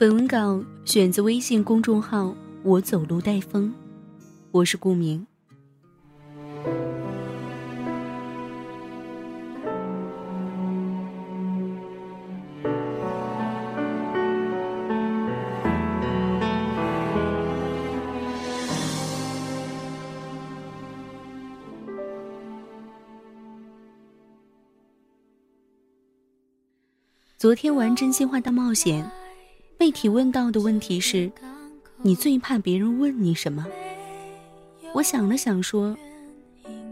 本文稿选自微信公众号“我走路带风”，我是顾明。昨天玩真心话大冒险，被提问到的问题是：你最怕别人问你什么？我想了想说：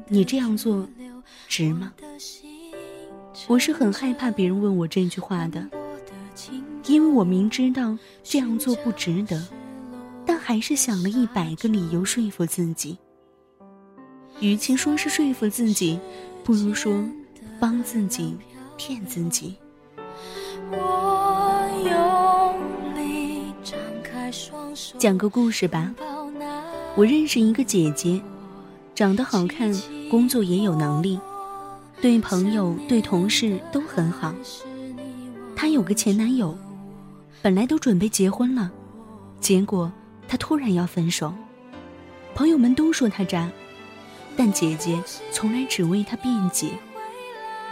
你这样做值吗？我是很害怕别人问我这句话的，因为我明知道这样做不值得，但还是想了一百个理由说服自己。与其说是说服自己，不如说帮自己骗自己。讲个故事吧。我认识一个姐姐，长得好看，工作也有能力，对朋友、对同事都很好。她有个前男友，本来都准备结婚了，结果她突然要分手。朋友们都说她渣，但姐姐从来只为他辩解。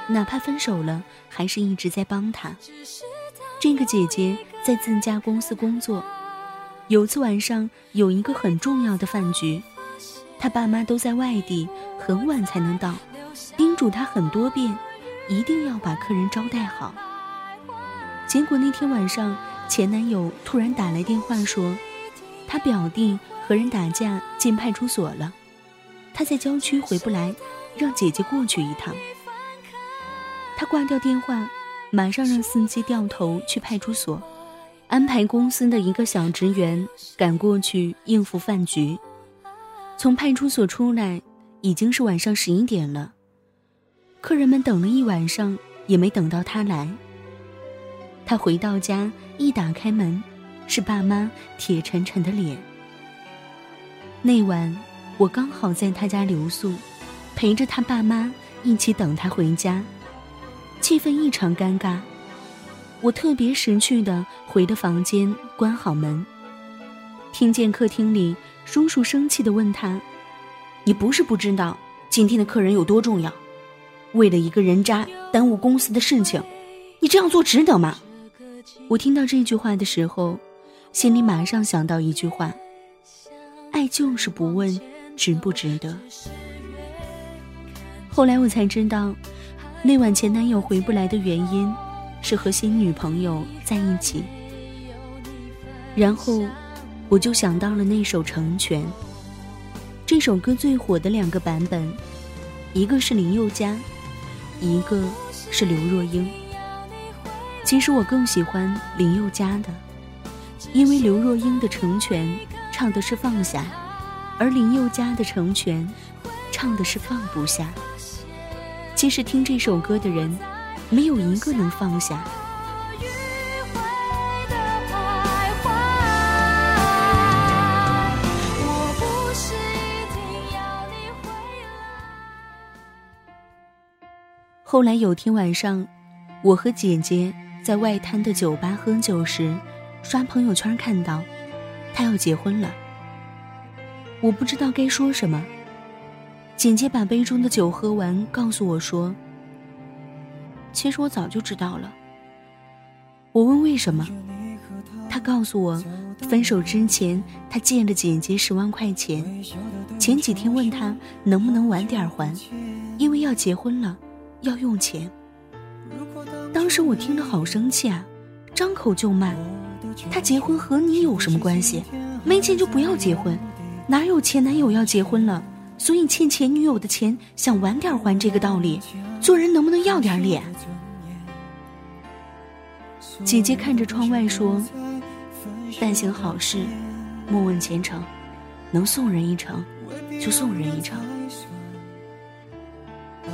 哪怕分手了，还是一直在帮他。这个姐姐在自家公司工作，有次晚上有一个很重要的饭局，她爸妈都在外地，很晚才能到，叮嘱她很多遍，一定要把客人招待好。结果那天晚上，前男友突然打来电话说，他表弟和人打架进派出所了，他在郊区回不来，让姐姐过去一趟。他挂掉电话，马上让司机掉头去派出所，安排公司的一个小职员赶过去应付饭局。从派出所出来，已经是晚上十一点了。客人们等了一晚上，也没等到他来。他回到家，一打开门，是爸妈铁沉沉的脸。那晚，我刚好在他家留宿，陪着他爸妈一起等他回家。气氛异常尴尬，我特别识趣的回了房间，关好门。听见客厅里叔叔生气的问他：“你不是不知道今天的客人有多重要？为了一个人渣耽误公司的事情，你这样做值得吗？”我听到这句话的时候，心里马上想到一句话：“爱就是不问值不值得。”后来我才知道。那晚前男友回不来的原因，是和新女朋友在一起。然后，我就想到了那首《成全》。这首歌最火的两个版本，一个是林宥嘉，一个是刘若英。其实我更喜欢林宥嘉的，因为刘若英的《成全》唱的是放下，而林宥嘉的《成全》唱的是放不下。其实听这首歌的人，没有一个能放下。后来有天晚上，我和姐姐在外滩的酒吧喝酒时，刷朋友圈看到，他要结婚了。我不知道该说什么。姐姐把杯中的酒喝完，告诉我说：“其实我早就知道了。”我问为什么，他告诉我，分手之前他借了姐姐十万块钱，前几天问他能不能晚点还，因为要结婚了，要用钱。当时我听了好生气啊，张口就骂：“他结婚和你有什么关系？没钱就不要结婚，哪有前男友要结婚了？”所以欠前女友的钱想晚点还，这个道理，做人能不能要点脸？姐姐看着窗外说：“但行好事，莫问前程，能送人一程，就送人一程。”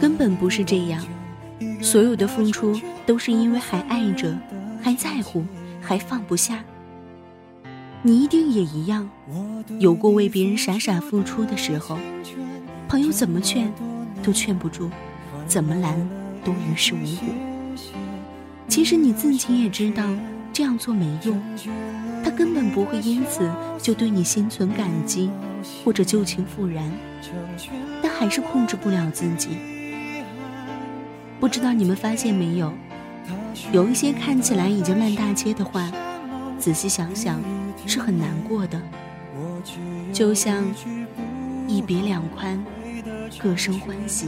根本不是这样，所有的付出都是因为还爱着，还在乎，还放不下。你一定也一样，有过为别人傻傻付出的时候，朋友怎么劝，都劝不住，怎么拦，都于事无补。其实你自己也知道这样做没用，他根本不会因此就对你心存感激，或者旧情复燃，但还是控制不了自己。不知道你们发现没有，有一些看起来已经烂大街的话，仔细想想是很难过的。就像一别两宽，各生欢喜；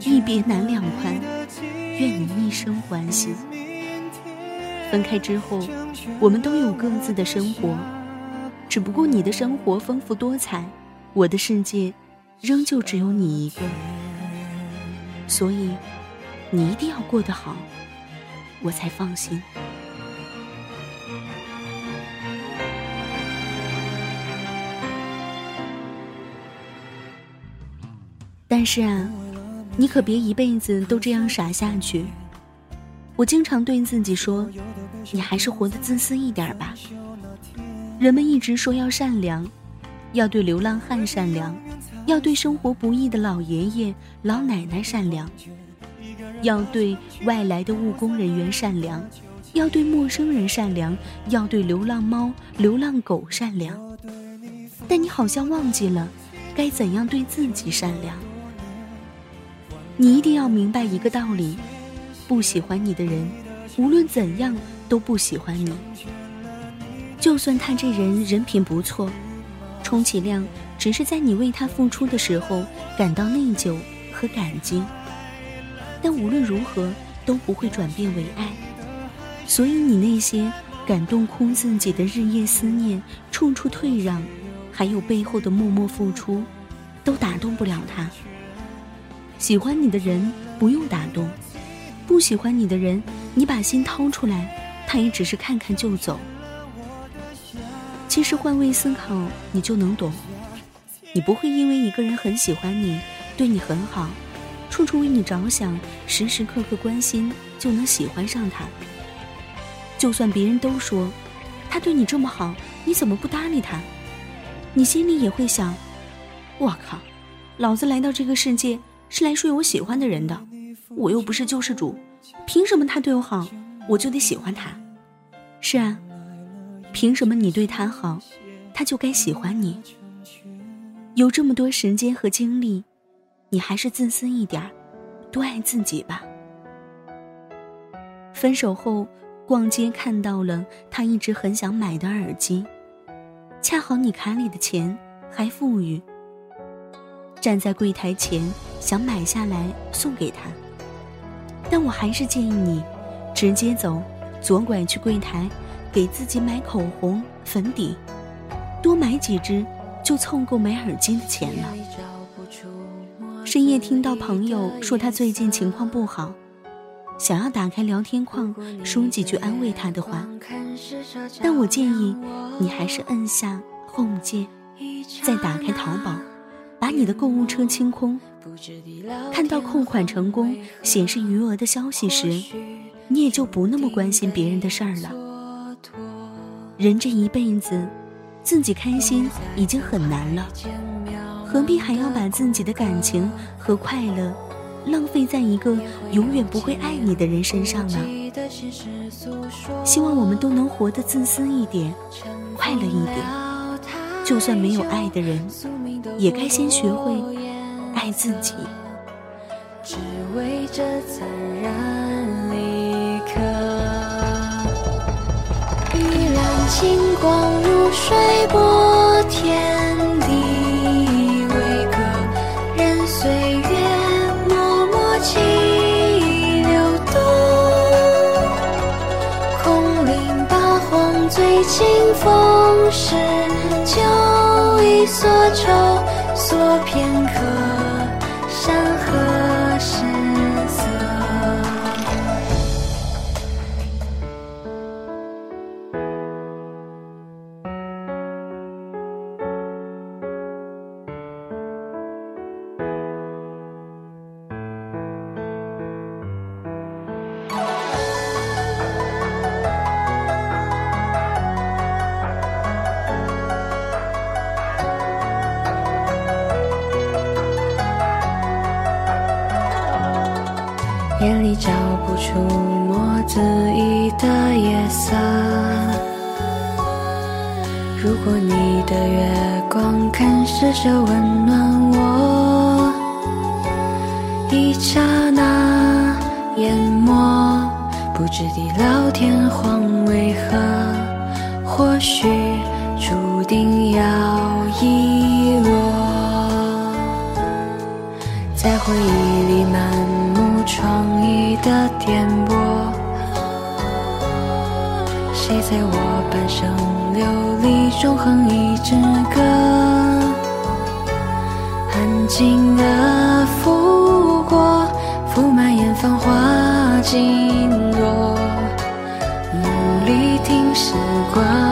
一别难两宽。愿你一生欢喜。分开之后，我们都有各自的生活，只不过你的生活丰富多彩，我的世界仍旧只有你一个。所以，你一定要过得好，我才放心。但是啊。你可别一辈子都这样傻下去。我经常对自己说：“你还是活得自私一点吧。”人们一直说要善良，要对流浪汉善良，要对生活不易的老爷爷老奶奶善良，要对外来的务工人员善良，要对陌生人善良，要对流浪猫、流浪狗善良。但你好像忘记了，该怎样对自己善良。你一定要明白一个道理：不喜欢你的人，无论怎样都不喜欢你。就算他这人人品不错，充其量只是在你为他付出的时候感到内疚和感激，但无论如何都不会转变为爱。所以你那些感动哭自己的日夜思念、处处退让，还有背后的默默付出，都打动不了他。喜欢你的人不用打动，不喜欢你的人，你把心掏出来，他也只是看看就走。其实换位思考，你就能懂。你不会因为一个人很喜欢你，对你很好，处处为你着想，时时刻刻关心，就能喜欢上他。就算别人都说他对你这么好，你怎么不搭理他？你心里也会想：我靠，老子来到这个世界。是来睡我喜欢的人的，我又不是救世主，凭什么他对我好，我就得喜欢他？是啊，凭什么你对他好，他就该喜欢你？有这么多时间和精力，你还是自私一点多爱自己吧。分手后逛街看到了他一直很想买的耳机，恰好你卡里的钱还富裕。站在柜台前，想买下来送给他，但我还是建议你直接走，左拐去柜台，给自己买口红、粉底，多买几支就凑够买耳机的钱了。深夜听到朋友说他最近情况不好，想要打开聊天框说几句安慰他的话，但我建议你还是摁下 Home 键，再打开淘宝。把你的购物车清空，看到扣款成功显示余额的消息时，你也就不那么关心别人的事儿了。人这一辈子，自己开心已经很难了，何必还要把自己的感情和快乐浪费在一个永远不会爱你的人身上呢？希望我们都能活得自私一点，快乐一点。就算没有爱的人，也该先学会爱自己。只为这猝然一刻，依然金光如水波天地为歌，任岁月默默起流动，空灵八荒醉清风时。所愁，所片刻，出墨子意的夜色。如果你的月光肯试着温暖我，一刹那淹没，不知地老天荒为何，或许注定要遗落。在回忆里满目疮的颠簸，谁在我半生流离中哼一支歌？安静的拂过，拂满眼繁华尽落，梦里听时光